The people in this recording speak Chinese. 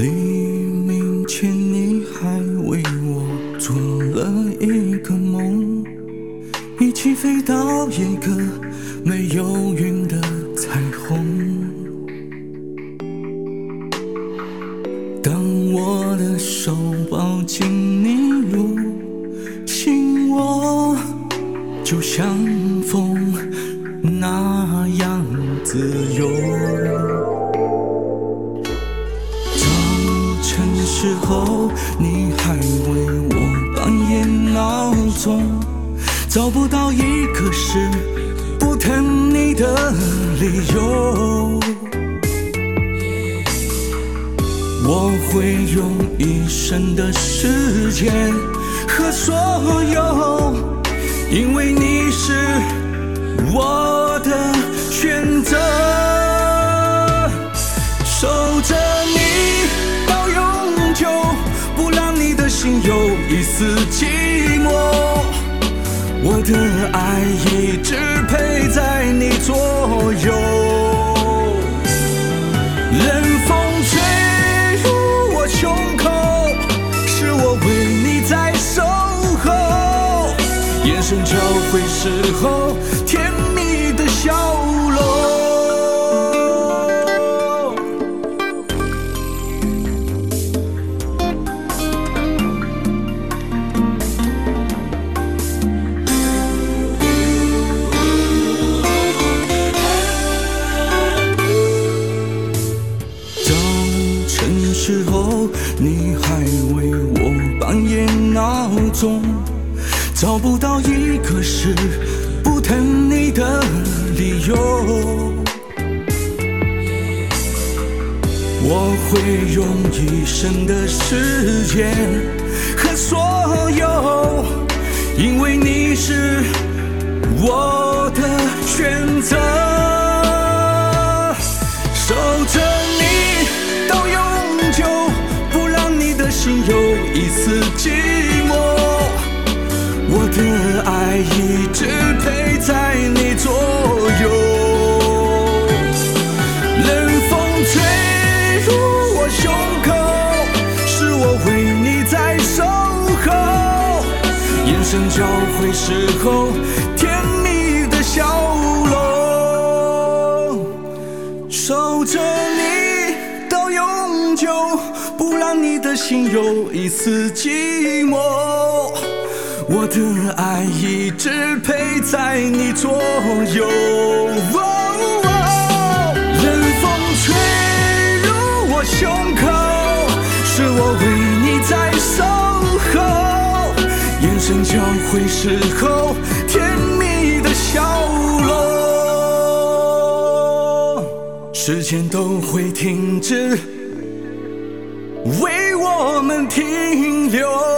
黎明前，你还为我做了一个梦，一起飞到一个没有云的彩虹。当我的手抱紧你入心窝，就像风那样自由。时候，你还为我半夜闹钟，找不到一个是不疼你的理由。我会用一生的时间和所有，因为你是的爱一直陪在你左右，冷风吹入我胸口，是我为你在守候。眼神交汇时候，甜蜜的笑你还为我半夜闹钟，找不到一个是不疼你的理由。我会用一生的时间和所有，因为你是我的选择。次寂寞。我的爱一直陪在你左右，冷风吹入我胸口，是我为你在守候。眼神交汇时候，让你的心有一丝寂寞。我的爱一直陪在你左右。哦哦冷风吹入我胸口，是我为你在守候。眼神交汇时候，甜蜜的笑容。时间都会停止，停留。